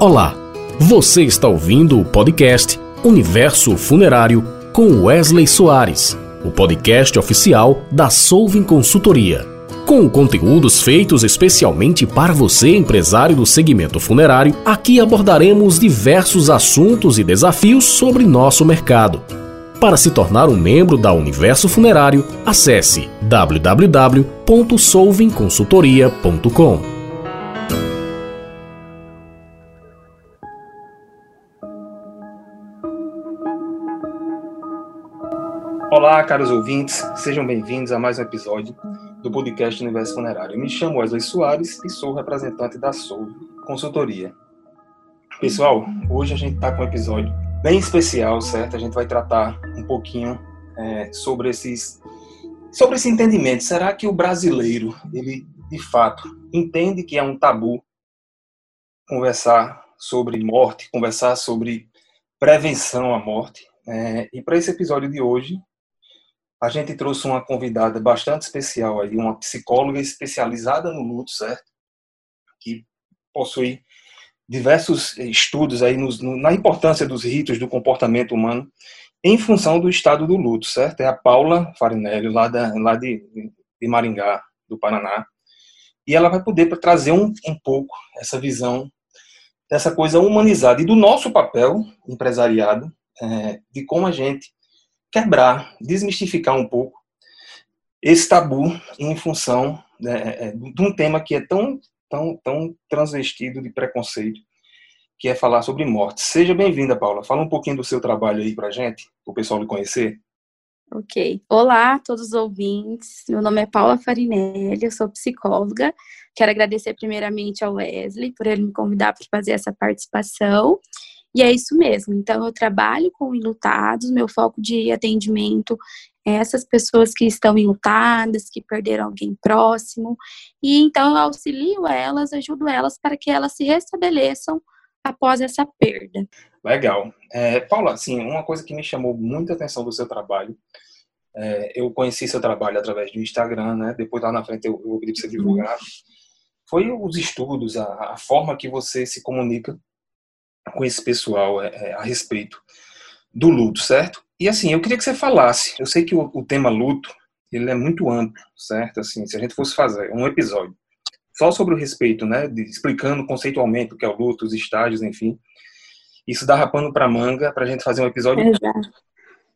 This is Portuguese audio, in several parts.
Olá, você está ouvindo o podcast Universo Funerário com Wesley Soares, o podcast oficial da Solving Consultoria. Com conteúdos feitos especialmente para você, empresário do segmento funerário, aqui abordaremos diversos assuntos e desafios sobre nosso mercado. Para se tornar um membro da Universo Funerário, acesse www.solvingconsultoria.com. Olá, caros ouvintes, sejam bem-vindos a mais um episódio do podcast Universo Funerário. Eu me chamo Wesley Soares e sou representante da Soul Consultoria. Pessoal, hoje a gente está com um episódio bem especial, certo? A gente vai tratar um pouquinho é, sobre esses sobre esse entendimento. Será que o brasileiro ele de fato entende que é um tabu conversar sobre morte, conversar sobre prevenção à morte? É, e para esse episódio de hoje, a gente trouxe uma convidada bastante especial aí, uma psicóloga especializada no luto, certo? Que possui diversos estudos aí nos, no, na importância dos ritos do comportamento humano em função do estado do luto, certo? É a Paula Farinelli, lá, da, lá de, de Maringá, do Paraná. E ela vai poder trazer um, um pouco essa visão dessa coisa humanizada e do nosso papel empresariado, é, de como a gente quebrar, desmistificar um pouco esse tabu em função né, é, é, de um tema que é tão, tão, tão transvestido de preconceito, que é falar sobre morte. Seja bem-vinda, Paula. Fala um pouquinho do seu trabalho aí pra gente, o pessoal lhe conhecer. Ok. Olá a todos os ouvintes. Meu nome é Paula Farinelli, eu sou psicóloga. Quero agradecer primeiramente ao Wesley por ele me convidar para fazer essa participação. E é isso mesmo. Então, eu trabalho com enlutados, meu foco de atendimento é essas pessoas que estão enlutadas, que perderam alguém próximo. E então, eu auxilio elas, ajudo elas para que elas se restabeleçam após essa perda. Legal. É, Paula, assim, uma coisa que me chamou muita atenção do seu trabalho, é, eu conheci seu trabalho através do Instagram, né? Depois lá na frente eu, eu pedi para você uhum. divulgar. Foi os estudos, a, a forma que você se comunica com esse pessoal é, é, a respeito do luto, certo? E assim, eu queria que você falasse. Eu sei que o, o, tema luto ele é muito amplo, certo? Assim, se a gente fosse fazer um episódio só sobre o respeito, né, de, explicando conceitualmente o que é o luto, os estágios, enfim, isso dá rapando para manga para a gente fazer um episódio. Exato.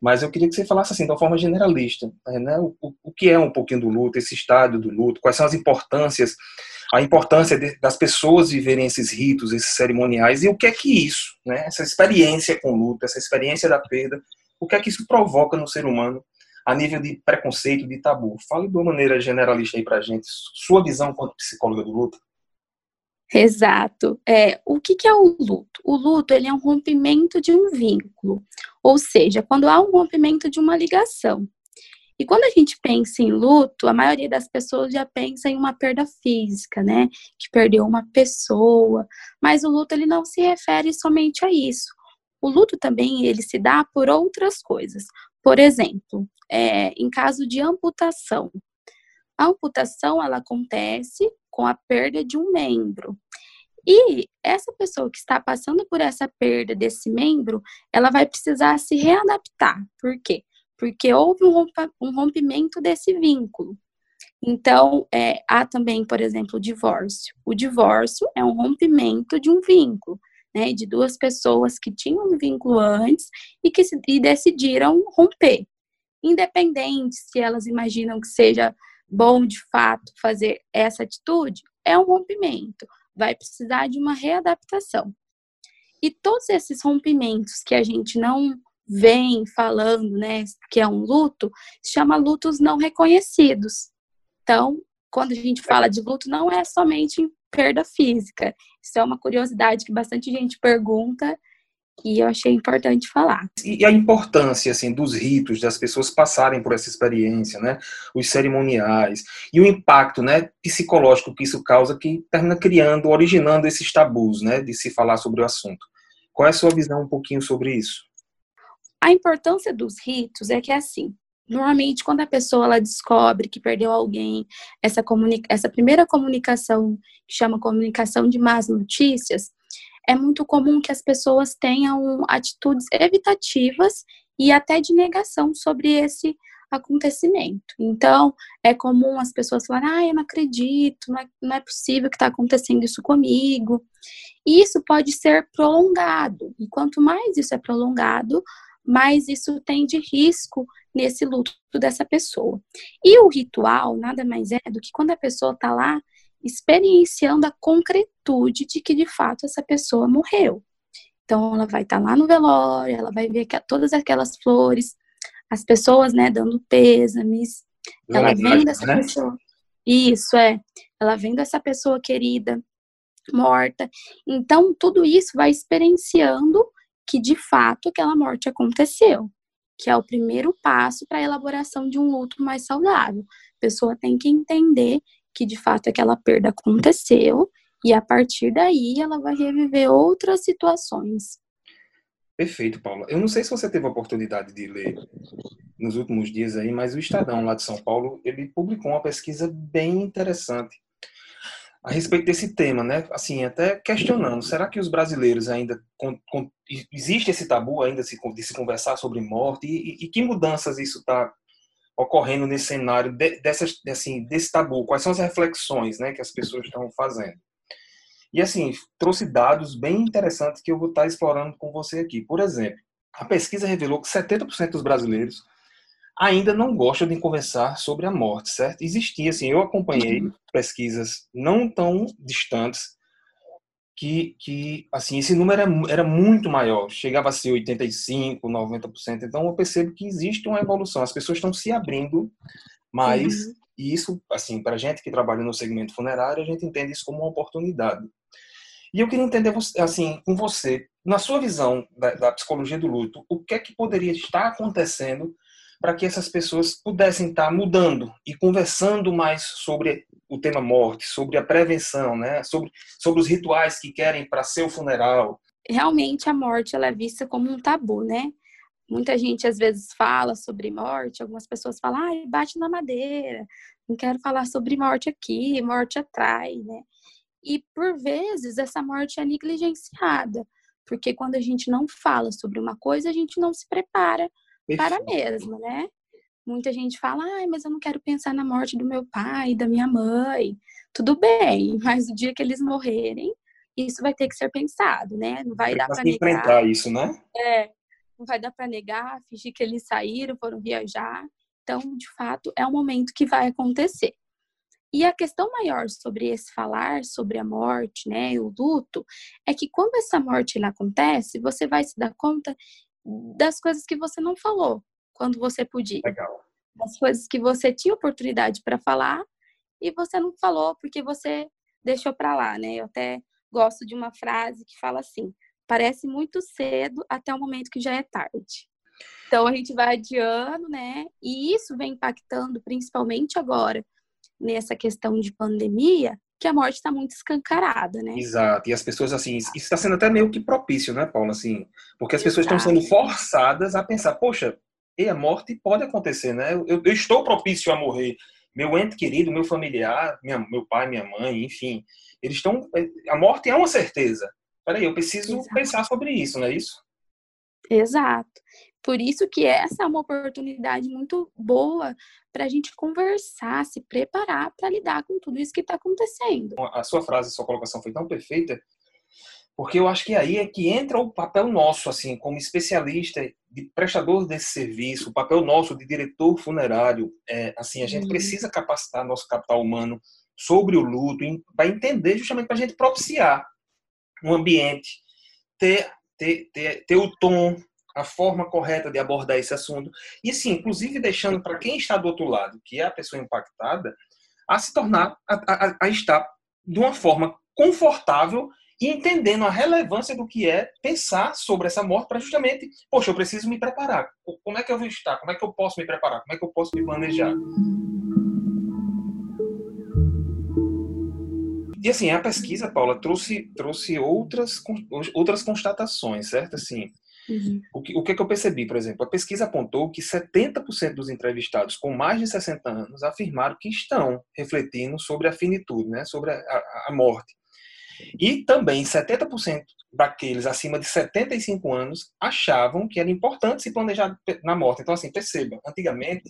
Mas eu queria que você falasse assim, de uma forma generalista, né, o, o que é um pouquinho do luto, esse estádio do luto, quais são as importâncias a importância de, das pessoas viverem esses ritos, esses cerimoniais e o que é que isso, né, essa experiência com luta, essa experiência da perda, o que é que isso provoca no ser humano a nível de preconceito, de tabu. Fale de uma maneira generalista aí pra gente, sua visão quanto psicóloga do luto. Exato. É, o que, que é o luto? O luto ele é um rompimento de um vínculo, ou seja, quando há um rompimento de uma ligação. E quando a gente pensa em luto, a maioria das pessoas já pensa em uma perda física, né? Que perdeu uma pessoa. Mas o luto ele não se refere somente a isso. O luto também ele se dá por outras coisas. Por exemplo, é, em caso de amputação. A amputação ela acontece com a perda de um membro. E essa pessoa que está passando por essa perda desse membro, ela vai precisar se readaptar. Por quê? Porque houve um rompimento desse vínculo. Então, é, há também, por exemplo, o divórcio. O divórcio é um rompimento de um vínculo, né, de duas pessoas que tinham um vínculo antes e que se, e decidiram romper. Independente se elas imaginam que seja bom de fato fazer essa atitude, é um rompimento. Vai precisar de uma readaptação. E todos esses rompimentos que a gente não vem falando, né, que é um luto, se chama lutos não reconhecidos. Então, quando a gente fala de luto, não é somente perda física. Isso é uma curiosidade que bastante gente pergunta e eu achei importante falar. E a importância assim dos ritos, das pessoas passarem por essa experiência, né? Os cerimoniais e o impacto, né, psicológico que isso causa que termina criando, originando esses tabus, né, de se falar sobre o assunto. Qual é a sua visão um pouquinho sobre isso? A importância dos ritos é que é assim. Normalmente, quando a pessoa ela descobre que perdeu alguém, essa, essa primeira comunicação, que chama comunicação de más notícias, é muito comum que as pessoas tenham atitudes evitativas e até de negação sobre esse acontecimento. Então, é comum as pessoas falarem, ah, eu não acredito, não é, não é possível que está acontecendo isso comigo. E isso pode ser prolongado. E quanto mais isso é prolongado, mais isso tem de risco nesse luto dessa pessoa. E o ritual nada mais é do que quando a pessoa está lá experienciando a concretude de que de fato essa pessoa morreu. Então ela vai estar tá lá no velório, ela vai ver que todas aquelas flores, as pessoas, né, dando pêsames, ela vendo essa né? pessoa. Isso é, ela vendo essa pessoa querida morta. Então tudo isso vai experienciando que de fato aquela morte aconteceu, que é o primeiro passo para a elaboração de um luto mais saudável. A pessoa tem que entender que de fato aquela perda aconteceu e a partir daí ela vai reviver outras situações. Perfeito, Paula. Eu não sei se você teve a oportunidade de ler nos últimos dias aí, mas o Estadão lá de São Paulo, ele publicou uma pesquisa bem interessante a respeito desse tema, né? Assim, até questionando, será que os brasileiros ainda com, com, existe esse tabu ainda se, de se conversar sobre morte e, e, e que mudanças isso está ocorrendo nesse cenário de, dessas, assim, desse tabu? Quais são as reflexões, né, que as pessoas estão fazendo? E assim, trouxe dados bem interessantes que eu vou estar explorando com você aqui. Por exemplo, a pesquisa revelou que 70% dos brasileiros ainda não gostam de conversar sobre a morte, certo? Existia, assim, eu acompanhei uhum. pesquisas não tão distantes que, que assim, esse número era, era muito maior, chegava a ser 85%, 90%. Então, eu percebo que existe uma evolução, as pessoas estão se abrindo mais, uhum. e isso, assim, para a gente que trabalha no segmento funerário, a gente entende isso como uma oportunidade. E eu queria entender, assim, com você, na sua visão da, da psicologia do luto, o que é que poderia estar acontecendo para que essas pessoas pudessem estar mudando e conversando mais sobre o tema morte, sobre a prevenção, né? sobre, sobre os rituais que querem para seu funeral. Realmente a morte ela é vista como um tabu, né? Muita gente às vezes fala sobre morte, algumas pessoas falam, ai, bate na madeira, não quero falar sobre morte aqui, morte atrai, né? E por vezes essa morte é negligenciada, porque quando a gente não fala sobre uma coisa, a gente não se prepara para a mesma, né? Muita gente fala, ai, mas eu não quero pensar na morte do meu pai, da minha mãe. Tudo bem, mas o dia que eles morrerem, isso vai ter que ser pensado, né? Não vai dar para negar. enfrentar isso, né? É, não vai dar para negar, fingir que eles saíram, foram viajar. Então, de fato, é um momento que vai acontecer. E a questão maior sobre esse falar sobre a morte, né, o luto, é que quando essa morte ela acontece, você vai se dar conta das coisas que você não falou quando você podia. Legal. Das coisas que você tinha oportunidade para falar e você não falou porque você deixou para lá, né? Eu até gosto de uma frase que fala assim: parece muito cedo até o momento que já é tarde. Então a gente vai adiando, né? E isso vem impactando principalmente agora nessa questão de pandemia, que a morte está muito escancarada, né? Exato. E as pessoas, assim, isso está sendo até meio que propício, né, Paula? Assim, porque as pessoas estão sendo forçadas a pensar, poxa, e a morte pode acontecer, né? Eu, eu, estou propício a morrer. Meu ente querido, meu familiar, minha, meu pai, minha mãe, enfim, eles estão. A morte é uma certeza. Peraí, eu preciso Exato. pensar sobre isso, não é isso? Exato. Por isso que essa é uma oportunidade muito boa para a gente conversar, se preparar para lidar com tudo isso que está acontecendo. A sua frase, a sua colocação foi tão perfeita, porque eu acho que aí é que entra o papel nosso, assim, como especialista, de prestador desse serviço, o papel nosso de diretor funerário. É, assim, a gente uhum. precisa capacitar nosso capital humano sobre o luto, para entender justamente para a gente propiciar um ambiente, ter, ter, ter, ter o tom, a forma correta de abordar esse assunto. E sim, inclusive deixando para quem está do outro lado, que é a pessoa impactada, a se tornar, a, a, a estar de uma forma confortável e entendendo a relevância do que é pensar sobre essa morte para justamente, poxa, eu preciso me preparar. Como é que eu vou estar? Como é que eu posso me preparar? Como é que eu posso me planejar? E assim, a pesquisa, Paula, trouxe, trouxe outras, outras constatações, certo? Assim, Uhum. O, que, o que, é que eu percebi, por exemplo? A pesquisa apontou que 70% dos entrevistados com mais de 60 anos afirmaram que estão refletindo sobre a finitude, né? sobre a, a, a morte. E também 70% daqueles acima de 75 anos achavam que era importante se planejar na morte. Então, assim, perceba, antigamente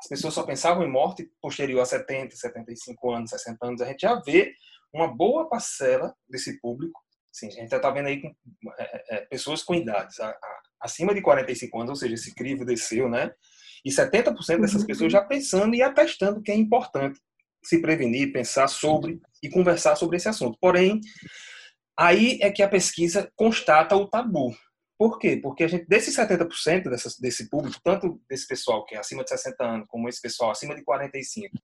as pessoas só pensavam em morte posterior a 70, 75 anos, 60 anos. A gente já vê uma boa parcela desse público. Sim, a gente já está vendo aí com, é, é, pessoas com idades a, a, acima de 45 anos, ou seja, esse crivo desceu, né? E 70% dessas pessoas já pensando e atestando que é importante se prevenir, pensar sobre e conversar sobre esse assunto. Porém, aí é que a pesquisa constata o tabu. Por quê? Porque a gente, desses 70% dessas, desse público, tanto desse pessoal que é acima de 60 anos, como esse pessoal acima de 45,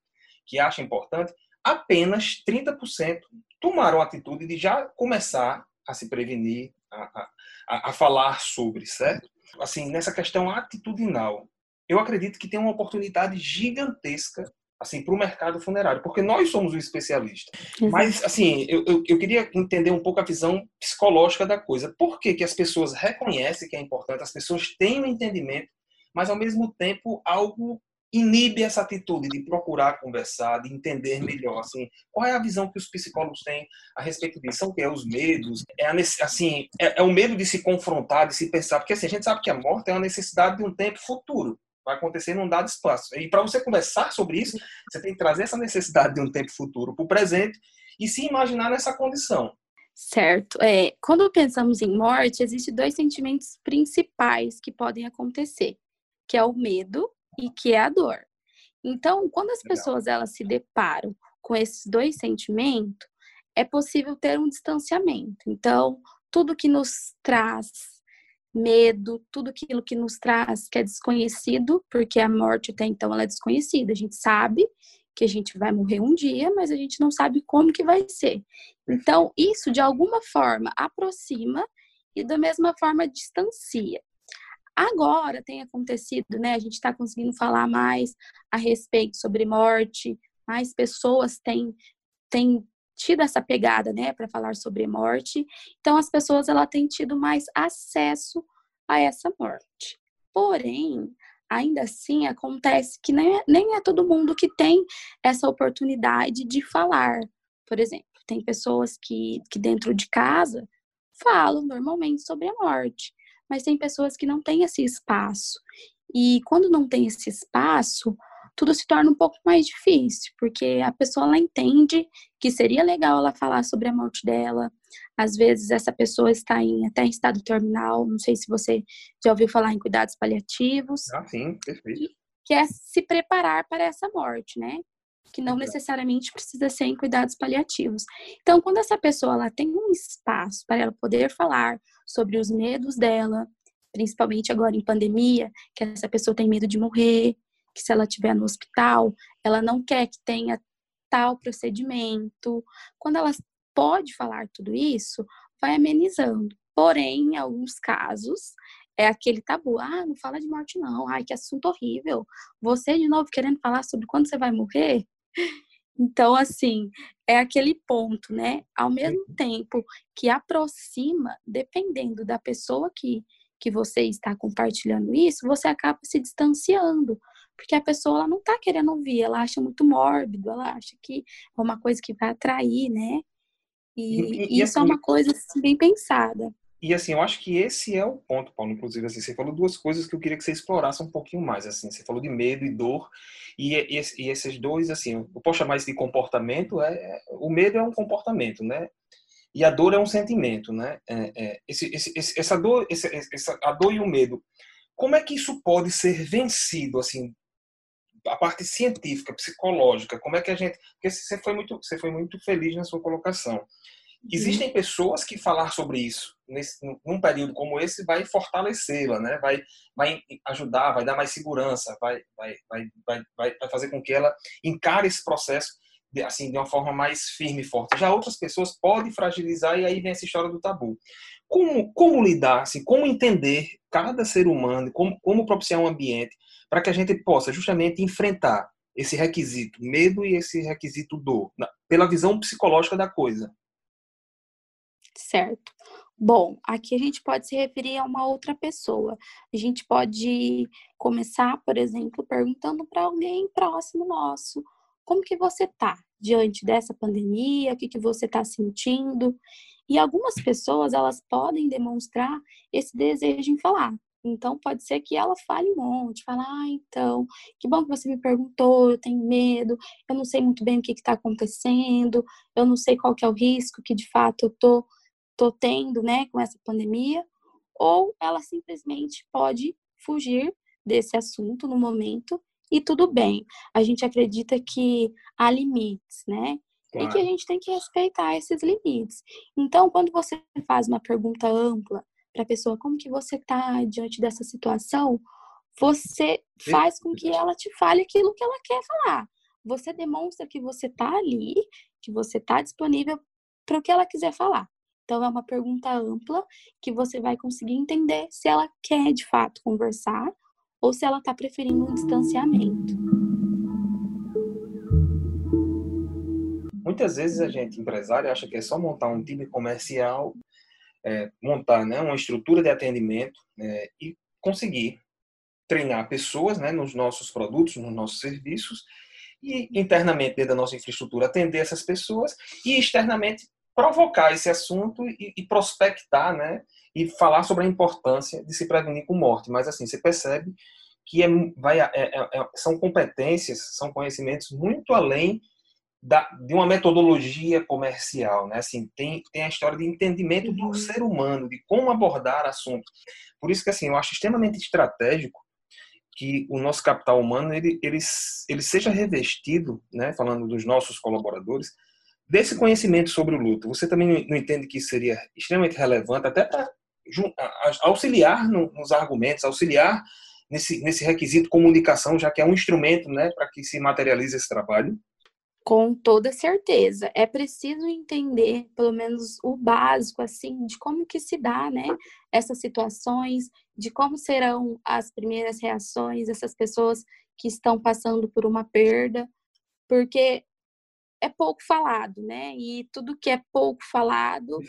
que acha importante, apenas 30% tomaram a atitude de já começar a se prevenir, a, a, a falar sobre, certo? Assim, nessa questão atitudinal, eu acredito que tem uma oportunidade gigantesca assim para o mercado funerário, porque nós somos o especialista. Exato. Mas assim, eu, eu, eu, queria entender um pouco a visão psicológica da coisa. Por que, que as pessoas reconhecem que é importante, as pessoas têm o um entendimento, mas ao mesmo tempo algo inibe essa atitude de procurar conversar, de entender melhor, assim, qual é a visão que os psicólogos têm a respeito disso? São que é os medos? É a, assim, é, é o medo de se confrontar, de se pensar, porque assim, a gente sabe que a morte é uma necessidade de um tempo futuro vai acontecer num dado espaço. E para você conversar sobre isso, você tem que trazer essa necessidade de um tempo futuro para o presente e se imaginar nessa condição. Certo. É, quando pensamos em morte, existem dois sentimentos principais que podem acontecer, que é o medo e que é a dor. Então, quando as pessoas elas se deparam com esses dois sentimentos, é possível ter um distanciamento. Então, tudo que nos traz medo, tudo aquilo que nos traz que é desconhecido, porque a morte até então ela é desconhecida. A gente sabe que a gente vai morrer um dia, mas a gente não sabe como que vai ser. Então, isso de alguma forma aproxima e da mesma forma distancia. Agora tem acontecido, né? A gente está conseguindo falar mais a respeito sobre morte, mais pessoas têm, têm tido essa pegada, né, para falar sobre morte. Então as pessoas ela têm tido mais acesso a essa morte. Porém, ainda assim acontece que nem é, nem é todo mundo que tem essa oportunidade de falar. Por exemplo, tem pessoas que, que dentro de casa falam normalmente sobre a morte, mas tem pessoas que não têm esse espaço. E quando não tem esse espaço, tudo se torna um pouco mais difícil, porque a pessoa ela entende que seria legal ela falar sobre a morte dela. Às vezes essa pessoa está em até em estado terminal, não sei se você já ouviu falar em cuidados paliativos. Ah, sim, perfeito. Que é se preparar para essa morte, né? Que não necessariamente precisa ser em cuidados paliativos. Então, quando essa pessoa ela tem um espaço para ela poder falar sobre os medos dela, principalmente agora em pandemia, que essa pessoa tem medo de morrer, que se ela estiver no hospital, ela não quer que tenha tal procedimento. Quando ela pode falar tudo isso, vai amenizando. Porém, em alguns casos, é aquele tabu. Ah, não fala de morte, não. Ai, que assunto horrível. Você de novo querendo falar sobre quando você vai morrer? Então, assim, é aquele ponto, né? Ao mesmo tempo que aproxima, dependendo da pessoa que, que você está compartilhando isso, você acaba se distanciando porque a pessoa ela não tá querendo ouvir, ela acha muito mórbido, ela acha que é uma coisa que vai atrair, né? E, e, e isso é assim, é uma coisa assim, bem pensada. E assim, eu acho que esse é o ponto, Paulo. Inclusive, assim, você falou duas coisas que eu queria que você explorasse um pouquinho mais. Assim, você falou de medo e dor, e, e, e esses dois, assim, eu posso chamar isso de comportamento. É, é, o medo é um comportamento, né? E a dor é um sentimento, né? É, é, esse, esse, essa dor, esse, essa, a dor e o medo, como é que isso pode ser vencido, assim, a parte científica, psicológica, como é que a gente. Porque você foi muito, você foi muito feliz na sua colocação. Existem uhum. pessoas que falar sobre isso nesse, num período como esse vai fortalecê-la, né? Vai, vai ajudar, vai dar mais segurança, vai, vai, vai, vai, vai fazer com que ela encare esse processo de, assim de uma forma mais firme e forte. Já outras pessoas podem fragilizar e aí vem essa história do tabu. Como, como lidar, assim, como entender cada ser humano, como, como propiciar um ambiente para que a gente possa justamente enfrentar esse requisito medo e esse requisito dor, pela visão psicológica da coisa. Certo. Bom, aqui a gente pode se referir a uma outra pessoa. A gente pode começar, por exemplo, perguntando para alguém próximo nosso, como que você tá diante dessa pandemia, o que, que você está sentindo. E algumas pessoas, elas podem demonstrar esse desejo em falar. Então, pode ser que ela fale um monte, fala, ah, então, que bom que você me perguntou, eu tenho medo, eu não sei muito bem o que está acontecendo, eu não sei qual que é o risco que, de fato, eu tô, tô tendo, né, com essa pandemia. Ou ela simplesmente pode fugir desse assunto no momento e tudo bem. A gente acredita que há limites, né? Claro. E que a gente tem que respeitar esses limites. Então, quando você faz uma pergunta ampla para a pessoa, como que você está diante dessa situação, você faz com que ela te fale aquilo que ela quer falar. Você demonstra que você está ali, que você está disponível para o que ela quiser falar. Então, é uma pergunta ampla que você vai conseguir entender se ela quer de fato conversar ou se ela está preferindo um distanciamento. Muitas vezes a gente, empresário, acha que é só montar um time comercial, é, montar né, uma estrutura de atendimento é, e conseguir treinar pessoas né, nos nossos produtos, nos nossos serviços, e internamente, dentro da nossa infraestrutura, atender essas pessoas e externamente provocar esse assunto e, e prospectar, né, e falar sobre a importância de se prevenir com morte. Mas assim, você percebe que é, vai, é, é, é, são competências, são conhecimentos muito além da, de uma metodologia comercial, né? Assim, tem, tem a história de entendimento do uhum. ser humano, de como abordar assuntos. Por isso que assim, eu acho extremamente estratégico que o nosso capital humano ele, ele, ele seja revestido, né? Falando dos nossos colaboradores, desse conhecimento sobre o luto. Você também não entende que seria extremamente relevante até para auxiliar nos argumentos, auxiliar nesse, nesse requisito comunicação, já que é um instrumento né, para que se materialize esse trabalho? Com toda certeza. É preciso entender, pelo menos, o básico, assim, de como que se dá, né, essas situações, de como serão as primeiras reações dessas pessoas que estão passando por uma perda, porque é pouco falado, né? E tudo que é pouco falado,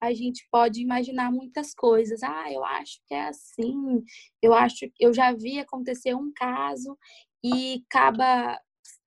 a gente pode imaginar muitas coisas. Ah, eu acho que é assim. Eu acho, eu já vi acontecer um caso e acaba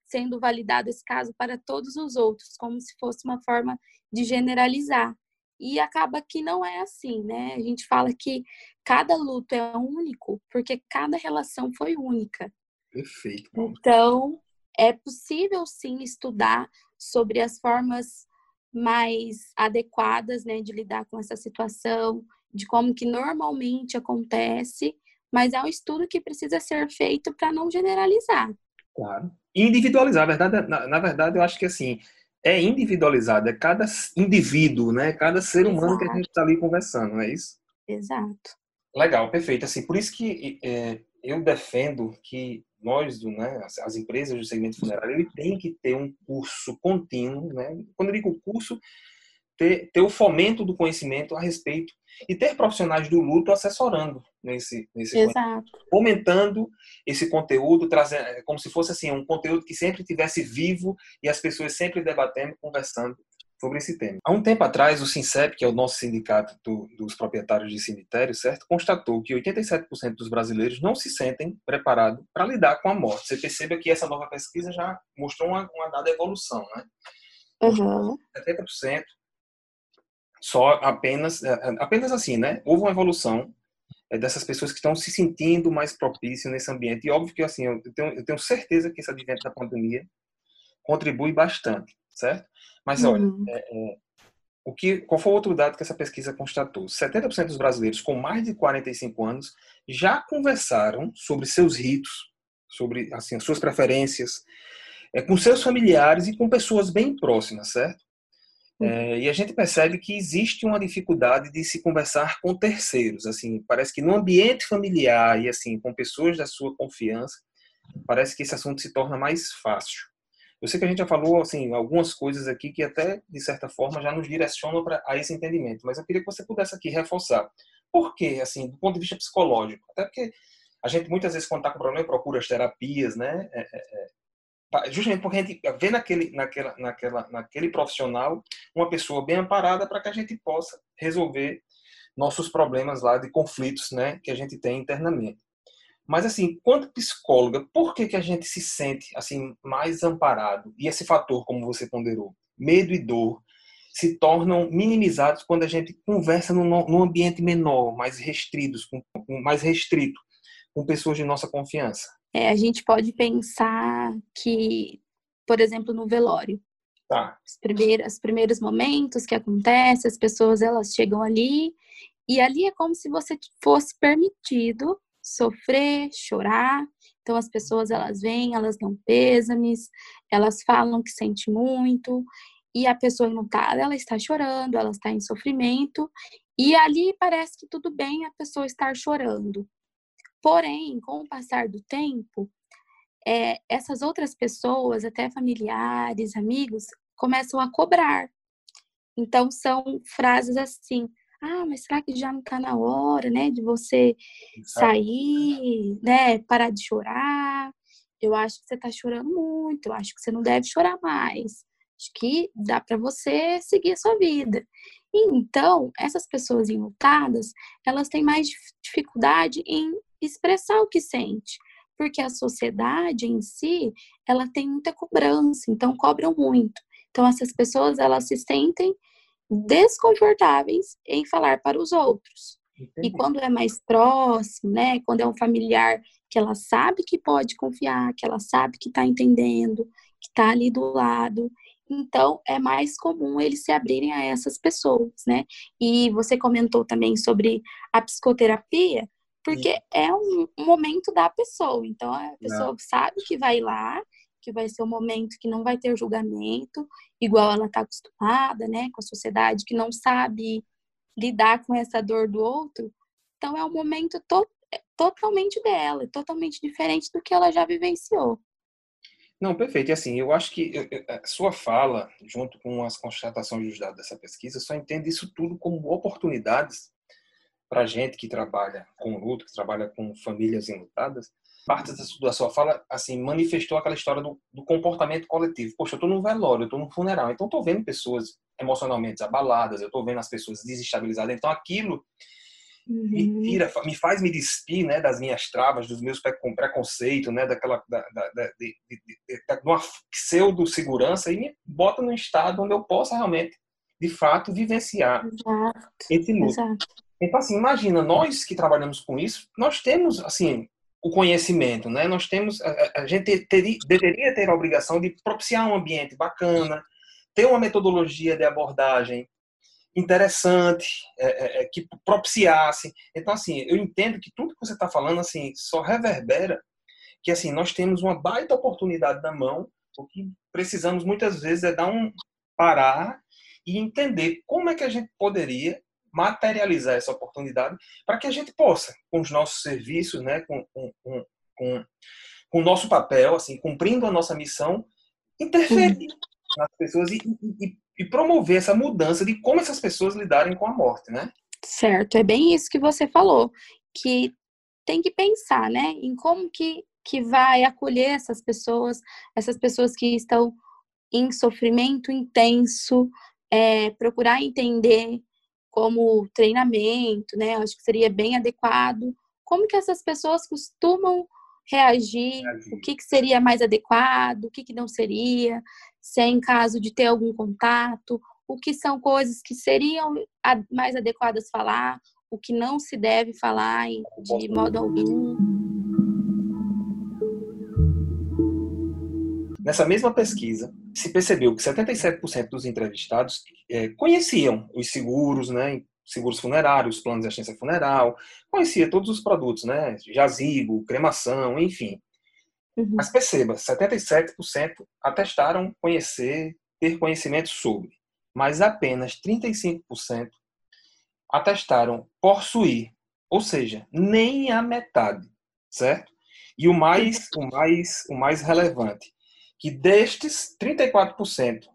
sendo validado esse caso para todos os outros, como se fosse uma forma de generalizar. E acaba que não é assim, né? A gente fala que cada luto é único porque cada relação foi única. Perfeito. Então, é possível sim estudar sobre as formas mais adequadas, né, de lidar com essa situação, de como que normalmente acontece, mas é um estudo que precisa ser feito para não generalizar. Claro. Individualizar, na verdade, na, na, verdade, eu acho que assim, é individualizado, é cada indivíduo, né, cada ser humano Exato. que a gente está ali conversando, não é isso? Exato. Legal, perfeito. Assim, por isso que é, eu defendo que nós, né, as empresas do segmento funerário, ele tem que ter um curso contínuo, né? Quando eu digo curso, ter, ter o fomento do conhecimento a respeito e ter profissionais do luto assessorando nesse, nesse Exato. fomentando esse conteúdo, trazendo é como se fosse assim um conteúdo que sempre tivesse vivo e as pessoas sempre debatendo, conversando sobre esse tema. Há um tempo atrás, o SINCEP, que é o nosso sindicato do, dos proprietários de cemitérios, certo, constatou que 87% dos brasileiros não se sentem preparados para lidar com a morte. Você perceba que essa nova pesquisa já mostrou uma, uma dada evolução, né? Uhum. 70% só apenas, é, é, apenas assim, né? Houve uma evolução é, dessas pessoas que estão se sentindo mais propícias nesse ambiente. E óbvio que assim, eu tenho, eu tenho certeza que esse advento da pandemia contribui bastante certo? Mas olha, uhum. é, é, o que, qual foi o outro dado que essa pesquisa constatou? 70% dos brasileiros com mais de 45 anos já conversaram sobre seus ritos, sobre assim, as suas preferências, é, com seus familiares e com pessoas bem próximas, certo? Uhum. É, e a gente percebe que existe uma dificuldade de se conversar com terceiros. Assim, parece que no ambiente familiar e assim com pessoas da sua confiança, parece que esse assunto se torna mais fácil. Eu sei que a gente já falou assim algumas coisas aqui que até de certa forma já nos direcionam para a esse entendimento, mas eu queria que você pudesse aqui reforçar. Por quê, assim, do ponto de vista psicológico? Até porque a gente muitas vezes quando está com problema procura as terapias, né? É, é, é, justamente porque a gente vê naquele, naquela, naquela, naquele profissional uma pessoa bem amparada para que a gente possa resolver nossos problemas lá de conflitos, né, que a gente tem internamente. Mas assim, quanto psicóloga, por que, que a gente se sente assim mais amparado? E esse fator, como você ponderou, medo e dor, se tornam minimizados quando a gente conversa num, num ambiente menor, mais restrito, com, mais restrito, com pessoas de nossa confiança. É, a gente pode pensar que, por exemplo, no velório, tá. os, primeiros, os primeiros momentos que acontecem, as pessoas elas chegam ali e ali é como se você fosse permitido sofrer, chorar. Então as pessoas elas vêm, elas dão pêsames, elas falam que sente muito e a pessoa enlutada, ela está chorando, ela está em sofrimento, e ali parece que tudo bem a pessoa estar chorando. Porém, com o passar do tempo, é, essas outras pessoas, até familiares, amigos, começam a cobrar. Então, são frases assim: ah, mas será que já não está na hora, né, de você sair, né, parar de chorar? Eu acho que você está chorando muito, eu acho que você não deve chorar mais. Acho que dá para você seguir a sua vida. então, essas pessoas enlutadas, elas têm mais dificuldade em expressar o que sente, porque a sociedade em si, ela tem muita cobrança, então cobram muito. Então essas pessoas, elas se sentem desconfortáveis em falar para os outros. Entendi. E quando é mais próximo, né, quando é um familiar que ela sabe que pode confiar, que ela sabe que está entendendo, que está ali do lado, então é mais comum eles se abrirem a essas pessoas, né? E você comentou também sobre a psicoterapia, porque Sim. é um, momento da pessoa. Então a pessoa não. sabe que vai lá, que vai ser um momento que não vai ter julgamento, igual ela está acostumada, né? Com a sociedade que não sabe lidar com essa dor do outro. Então é um momento to totalmente dela, totalmente diferente do que ela já vivenciou. Não, perfeito. E assim, eu acho que a sua fala, junto com as constatações dos dados dessa pesquisa, só entende isso tudo como oportunidades para gente que trabalha com luto, que trabalha com famílias enlutadas. Parte da sua fala, assim, manifestou aquela história do, do comportamento coletivo. Poxa, eu estou no velório, eu estou no funeral, então estou vendo pessoas emocionalmente abaladas, eu estou vendo as pessoas desestabilizadas. Então aquilo uhum. me tira, me faz me despir, né, das minhas travas, dos meus preconceitos, né, daquela da, da, da, de, de, de, de uma pseudo segurança e me bota num estado onde eu possa realmente, de fato, vivenciar Exato. esse. Exato. Então assim, imagina nós que trabalhamos com isso, nós temos assim o conhecimento, né? Nós temos a, gente teria, deveria ter a obrigação de propiciar um ambiente bacana, ter uma metodologia de abordagem interessante, é, é, é, que propiciasse. Então, assim, eu entendo que tudo que você está falando, assim, só reverbera que, assim, nós temos uma baita oportunidade na mão, o que precisamos muitas vezes é dar um parar e entender como é que a gente poderia materializar essa oportunidade para que a gente possa, com os nossos serviços, né, com, com, com, com o nosso papel, assim, cumprindo a nossa missão, interferir uhum. nas pessoas e, e, e promover essa mudança de como essas pessoas lidarem com a morte, né? Certo, é bem isso que você falou, que tem que pensar, né, em como que, que vai acolher essas pessoas, essas pessoas que estão em sofrimento intenso, é, procurar entender como treinamento, né, acho que seria bem adequado, como que essas pessoas costumam reagir, reagir. o que, que seria mais adequado, o que, que não seria, se é em caso de ter algum contato, o que são coisas que seriam mais adequadas falar, o que não se deve falar de modo algum. Nessa mesma pesquisa, se percebeu que 77% dos entrevistados é, conheciam os seguros, né, seguros funerários, planos de assistência funeral, conhecia todos os produtos, né, jazigo, cremação, enfim. Uhum. Mas perceba, 77% atestaram conhecer, ter conhecimento sobre, mas apenas 35% atestaram possuir, ou seja, nem a metade, certo? E o mais, o mais, o mais relevante, que destes 34%,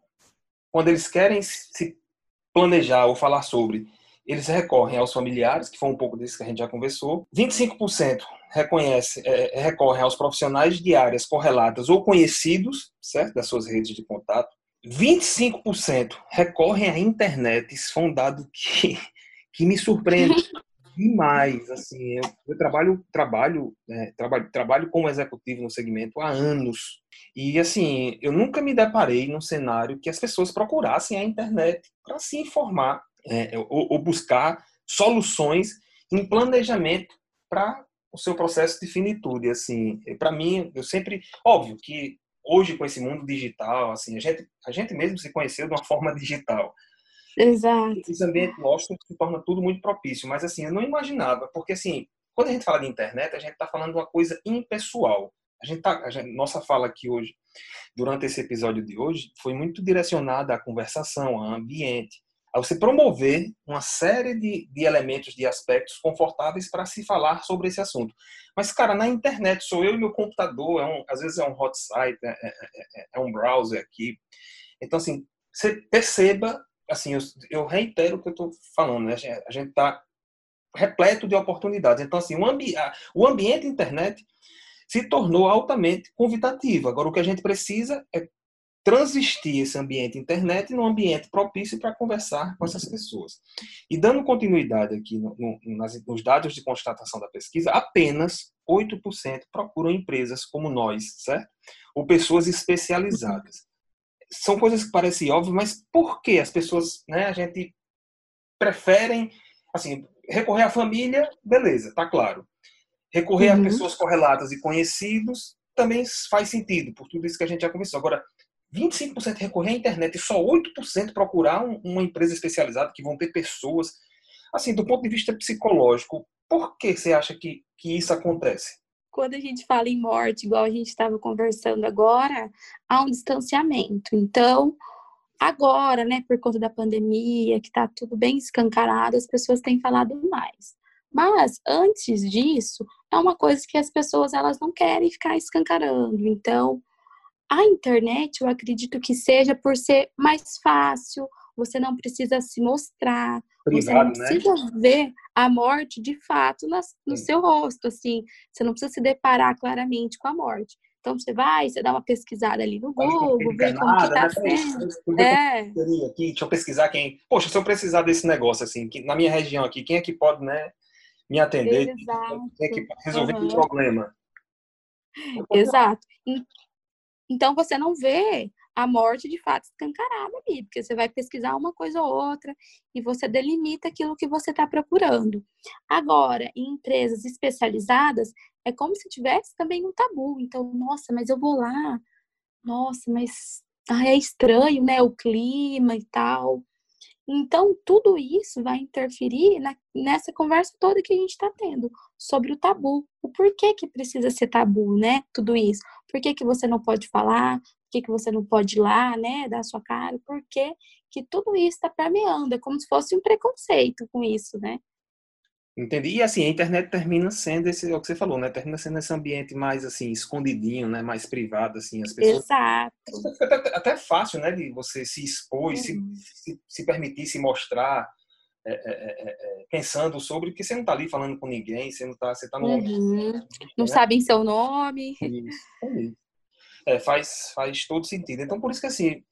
quando eles querem se planejar ou falar sobre, eles recorrem aos familiares, que foi um pouco disso que a gente já conversou. 25% reconhece, é, recorrem aos profissionais de áreas correlatas ou conhecidos, certo, das suas redes de contato. 25% recorrem à internet. Isso foi um dado que, que me surpreende. Demais. Assim, eu, eu trabalho, trabalho, é, trabalho, trabalho como executivo no segmento há anos. E assim, eu nunca me deparei num cenário que as pessoas procurassem a internet para se informar é, ou, ou buscar soluções em planejamento para o seu processo de finitude. Assim, para mim, eu sempre, óbvio que hoje com esse mundo digital, assim, a gente, a gente mesmo se conheceu de uma forma digital. Exato. Esse ambiente nosso se torna tudo muito propício, mas assim, eu não imaginava, porque assim, quando a gente fala de internet, a gente está falando de uma coisa impessoal. A gente tá, a gente, nossa fala aqui hoje, durante esse episódio de hoje, foi muito direcionada à conversação, ao ambiente, a você promover uma série de, de elementos, de aspectos confortáveis para se falar sobre esse assunto. Mas, cara, na internet, sou eu e meu computador, é um, às vezes é um hot site, é, é, é, é um browser aqui. Então, assim, você perceba assim, eu, eu reitero o que eu estou falando, né? A gente está repleto de oportunidades. Então, assim, o, ambi o ambiente internet se tornou altamente convidativo. Agora, o que a gente precisa é transistir esse ambiente internet num ambiente propício para conversar com essas pessoas. E dando continuidade aqui no, no, nas, nos dados de constatação da pesquisa, apenas 8% procuram empresas como nós, certo? Ou pessoas especializadas são coisas que parecem óbvias, mas por que as pessoas, né, a gente preferem, assim, recorrer à família, beleza, tá claro. Recorrer uhum. a pessoas correlatas e conhecidos também faz sentido, por tudo isso que a gente já conversou. Agora, 25% recorrer à internet e só 8% procurar um, uma empresa especializada que vão ter pessoas. Assim, do ponto de vista psicológico, por que você acha que, que isso acontece? Quando a gente fala em morte, igual a gente estava conversando agora, há um distanciamento. Então, agora, né, por conta da pandemia, que está tudo bem escancarado, as pessoas têm falado mais. Mas antes disso, é uma coisa que as pessoas elas não querem ficar escancarando. Então, a internet, eu acredito que seja por ser mais fácil, você não precisa se mostrar, Privado, você não né? precisa né? ver a morte de fato no Sim. seu rosto, assim, você não precisa se deparar claramente com a morte. Então você vai, você dá uma pesquisada ali no Google, vê como que tá né? sendo. É. Aqui, deixa eu pesquisar quem. Poxa, se eu precisar desse negócio, assim, que, na minha região aqui, quem é que pode, né, me atender? Exato. Quem é que pode resolver uhum. o problema? Exato. Então você não vê a morte de fato escancarada ali, porque você vai pesquisar uma coisa ou outra e você delimita aquilo que você está procurando. Agora, em empresas especializadas, é como se tivesse também um tabu. Então, nossa, mas eu vou lá, nossa, mas ah, é estranho, né? O clima e tal. Então, tudo isso vai interferir na, nessa conversa toda que a gente está tendo sobre o tabu. O porquê que precisa ser tabu, né? Tudo isso. Por que, que você não pode falar? Que, que você não pode ir lá, né? Dar a sua cara? Por que, tudo isso está permeando? É como se fosse um preconceito com isso, né? Entendi. E assim, a internet termina sendo esse, é o que você falou, né? Termina sendo esse ambiente mais assim, escondidinho, né? Mais privado, assim, as pessoas. Exato. Até, até fácil, né? De você se expor e se, uhum. se, se, permitir se mostrar é é, é, pensando sobre, porque você não está ali falando com ninguém, você não está, você tá no uhum. Não né? sabem seu nome. Isso. É, faz, faz todo sentido. Então, por isso que assim,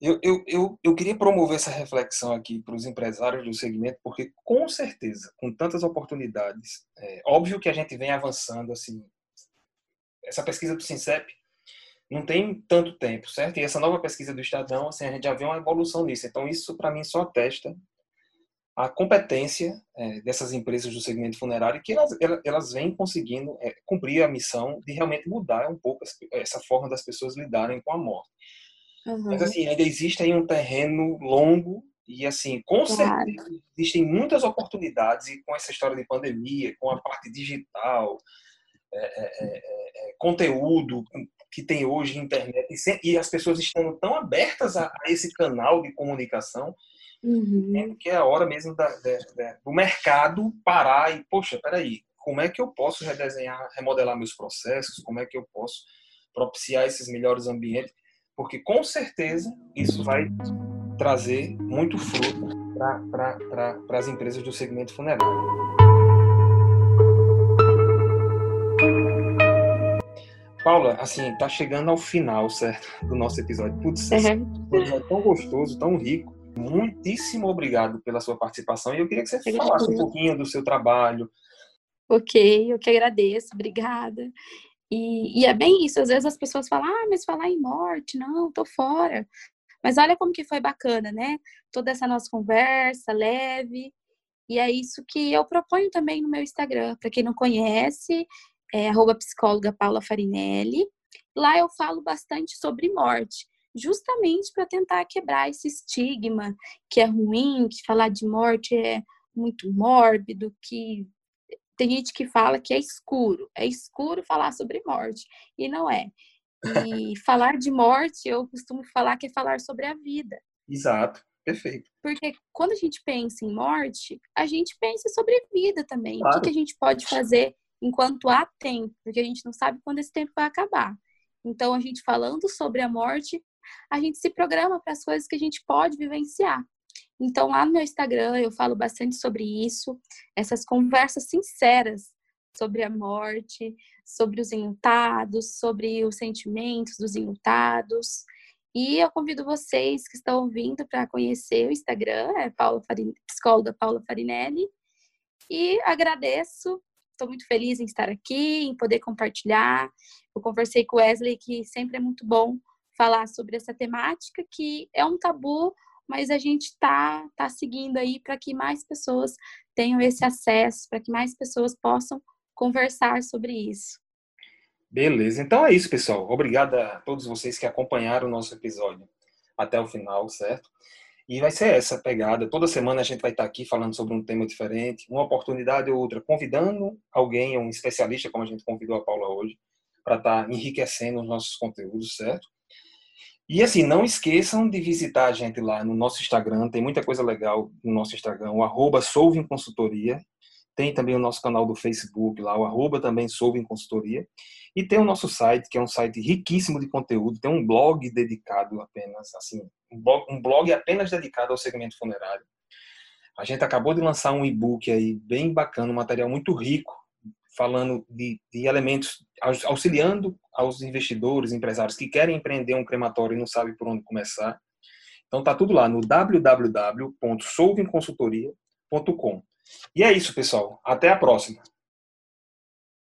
eu, eu, eu, eu queria promover essa reflexão aqui para os empresários do segmento, porque com certeza, com tantas oportunidades, é óbvio que a gente vem avançando assim. Essa pesquisa do Sincep não tem tanto tempo, certo? E essa nova pesquisa do Estadão, assim, a gente já vê uma evolução nisso. Então, isso para mim só atesta a competência é, dessas empresas do segmento funerário que elas, elas vêm conseguindo é, cumprir a missão de realmente mudar um pouco essa forma das pessoas lidarem com a morte. Uhum. Mas assim, ainda existe aí um terreno longo e assim, com claro. certeza existem muitas oportunidades e com essa história de pandemia, com a parte digital, é, é, é, é conteúdo que tem hoje internet e, e, as pessoas estão tão abertas a, a esse canal de comunicação uhum. que é a hora mesmo da, da, da, do mercado parar e, poxa, peraí, como é que eu posso redesenhar, remodelar meus processos, como é que eu posso propiciar esses melhores ambientes porque com certeza isso vai trazer muito fruto para as empresas do segmento funerário. Paula, assim, tá chegando ao final, certo, do nosso episódio. Putz, uhum. é tão gostoso, tão rico. Muitíssimo obrigado pela sua participação e eu queria que você falasse um pouquinho do seu trabalho. Ok, eu que agradeço, obrigada. E, e, é bem isso, às vezes as pessoas falam, ah, mas falar em morte, não, tô fora. Mas olha como que foi bacana, né? Toda essa nossa conversa leve. E é isso que eu proponho também no meu Instagram. Para quem não conhece, é psicóloga Paula Farinelli. Lá eu falo bastante sobre morte, justamente para tentar quebrar esse estigma que é ruim, que falar de morte é muito mórbido, que tem gente que fala que é escuro, é escuro falar sobre morte, e não é. E falar de morte, eu costumo falar que é falar sobre a vida. Exato, perfeito. Porque quando a gente pensa em morte, a gente pensa sobre vida também. Claro. O que, a gente pode fazer enquanto há tempo, porque a gente não sabe quando esse tempo vai acabar. Então, a gente falando sobre a morte, a gente se programa para as coisas que a gente pode vivenciar. Então, lá no meu Instagram, eu falo bastante sobre isso, essas conversas sinceras sobre a morte, sobre os enlutados, sobre os sentimentos dos enlutados. E eu convido vocês que estão ouvindo para conhecer o Instagram, é Paula psicóloga Paula Farinelli. E agradeço, estou muito feliz em estar aqui, em poder compartilhar. Eu conversei com Wesley que sempre é muito bom falar sobre essa temática, que é um tabu, mas a gente está tá seguindo aí para que mais pessoas tenham esse acesso, para que mais pessoas possam conversar sobre isso. Beleza, então é isso, pessoal. Obrigado a todos vocês que acompanharam o nosso episódio até o final, certo? E vai ser essa pegada. Toda semana a gente vai estar aqui falando sobre um tema diferente, uma oportunidade ou outra, convidando alguém, um especialista, como a gente convidou a Paula hoje, para estar enriquecendo os nossos conteúdos, certo? E assim, não esqueçam de visitar a gente lá no nosso Instagram, tem muita coisa legal no nosso Instagram, o arroba Consultoria. Tem também o nosso canal do Facebook lá, o arroba também Solving Consultoria. E tem o nosso site, que é um site riquíssimo de conteúdo, tem um blog dedicado apenas, assim, um blog, um blog apenas dedicado ao segmento funerário. A gente acabou de lançar um e-book aí bem bacana, um material muito rico, falando de, de elementos, auxiliando aos investidores, empresários que querem empreender um crematório e não sabem por onde começar. Então tá tudo lá no www.solvingconsultoria.com. E é isso, pessoal. Até a próxima.